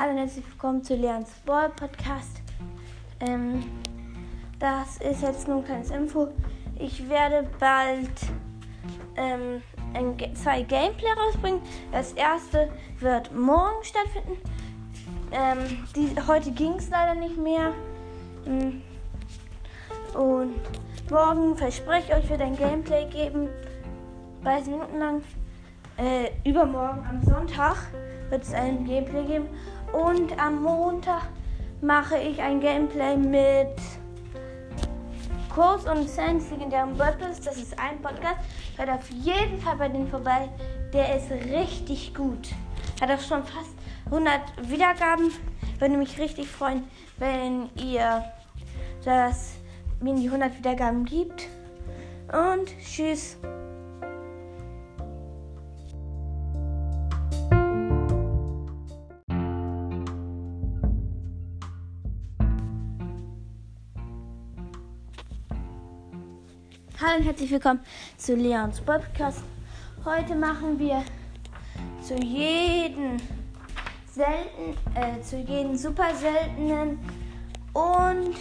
Hallo und herzlich willkommen zu Leons Ball Podcast. Ähm, das ist jetzt nur ein kleines Info. Ich werde bald ähm, ein, zwei Gameplay rausbringen. Das erste wird morgen stattfinden. Ähm, die, heute ging es leider nicht mehr. Ähm, und morgen verspreche ich euch, wird ein Gameplay geben. 30 Minuten lang. Äh, übermorgen am Sonntag wird es ein Gameplay geben. Und am Montag mache ich ein Gameplay mit Kurs und Sans legendären Battles. Das ist ein Podcast. Hört auf jeden Fall bei denen vorbei. Der ist richtig gut. Hat auch schon fast 100 Wiedergaben. Würde mich richtig freuen, wenn ihr das mir die 100 Wiedergaben gibt. Und tschüss. Hallo und herzlich willkommen zu Leons Podcast. Heute machen wir zu jedem selten, äh, zu jedem super seltenen und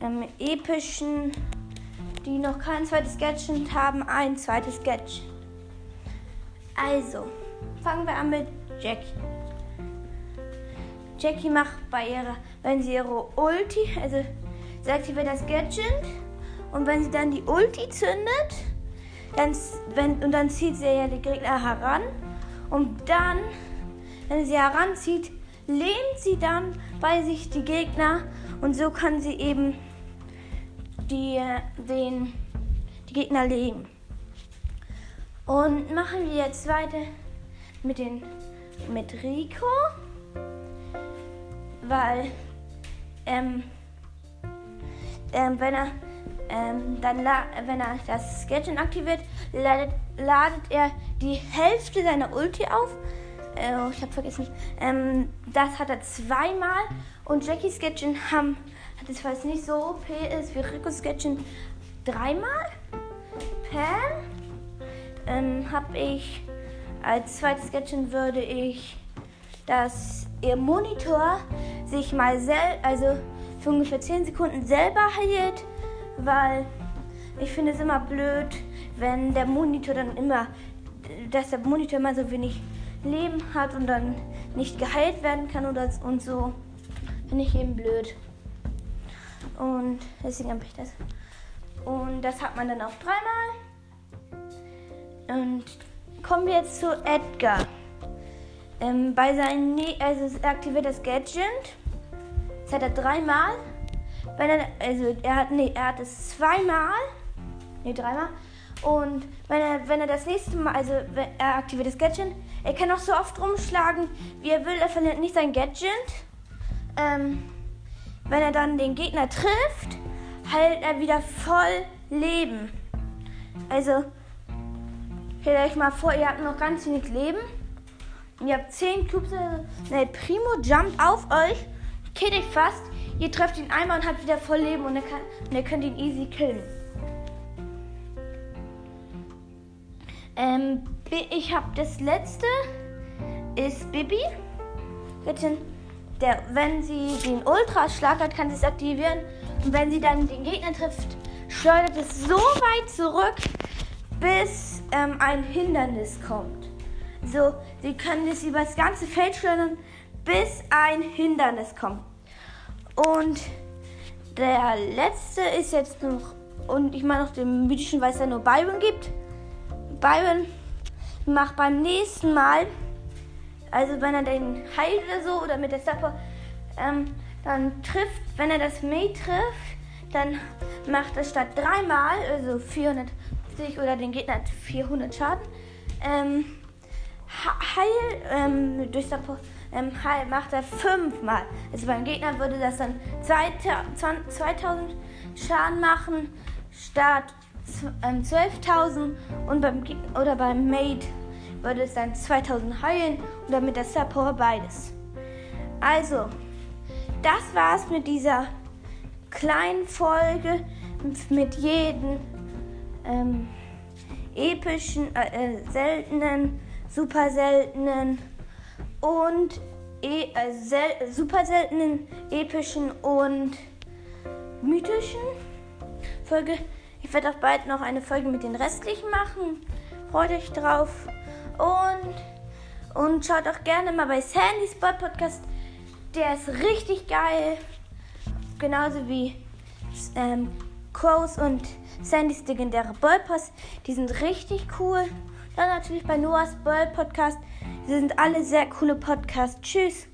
ähm, epischen, die noch kein zweites Gadget haben, ein zweites Gadget. Also, fangen wir an mit Jackie. Jackie macht bei ihrer, wenn sie ihre Ulti, also sie aktiviert das Gadget und wenn sie dann die Ulti zündet, dann, wenn, und dann zieht sie ja die Gegner heran. Und dann, wenn sie heranzieht, lehnt sie dann bei sich die Gegner. Und so kann sie eben die, den, die Gegner lehnen. Und machen wir jetzt weiter mit, den, mit Rico. Weil, ähm, ähm, wenn er ähm, dann, wenn er das Gadget aktiviert, ladet, ladet er die Hälfte seiner Ulti auf. Äh, oh, ich habe vergessen. Ähm, das hat er zweimal. Und Jackies Gadget haben, hat es, falls nicht so OP ist wie Ricos Gadget, dreimal. Pam ähm, habe ich als zweites Gadget würde ich, dass ihr Monitor sich mal selbst, also für ungefähr 10 Sekunden selber heilt weil ich finde es immer blöd, wenn der Monitor dann immer, dass der Monitor immer so wenig Leben hat und dann nicht geheilt werden kann oder und so. Finde ich eben blöd. Und deswegen habe ich das. Und das hat man dann auch dreimal. Und kommen wir jetzt zu Edgar. Ähm, bei seinem, ne also aktiviert das Gadget. Das hat er dreimal. Wenn er, also er hat, nee, er hat es zweimal, nee, dreimal. Und wenn er, wenn er das nächste Mal, also er aktiviert das Gadget, er kann auch so oft rumschlagen, wie er will, er verliert nicht sein Gadget. Ähm, wenn er dann den Gegner trifft, heilt er wieder voll Leben. Also, stellt euch mal vor, ihr habt noch ganz wenig Leben. Ihr habt 10 Cubes, ne, Primo jumpt auf euch, killt euch fast. Ihr trefft ihn einmal und habt wieder voll Leben und ihr, kann, und ihr könnt ihn easy killen. Ähm, ich habe das letzte ist Bibi. Der, wenn sie den Ultraschlag hat, kann sie es aktivieren. Und wenn sie dann den Gegner trifft, schleudert es so weit zurück, bis ähm, ein Hindernis kommt. So, sie können es über das ganze Feld schleudern, bis ein Hindernis kommt. Und der letzte ist jetzt noch, und ich meine noch den mythischen, weil es ja nur Byron gibt. Byron macht beim nächsten Mal, also wenn er den heilt oder so, oder mit der Supper, ähm, dann trifft, wenn er das May trifft, dann macht er statt dreimal, also 450 oder den Gegner 400 Schaden, ähm, heil, ähm, durch Support, ähm, macht er fünfmal. Also beim Gegner würde das dann 2000 Schaden machen statt 12.000 ähm, und beim oder beim Mate würde es dann 2000 heilen oder mit der Support beides. Also, das war's mit dieser kleinen Folge mit jedem ähm, epischen, äh, äh seltenen, super seltenen und e äh, sel super seltenen, epischen und mythischen Folge. Ich werde auch bald noch eine Folge mit den restlichen machen. Freut euch drauf. Und, und schaut auch gerne mal bei Sandy's Boy Podcast. Der ist richtig geil. Genauso wie ähm, Crows und Sandys legendäre Bollpost. Die sind richtig cool. Dann natürlich bei Noah's Boll Podcast. Die sind alle sehr coole Podcasts. Tschüss.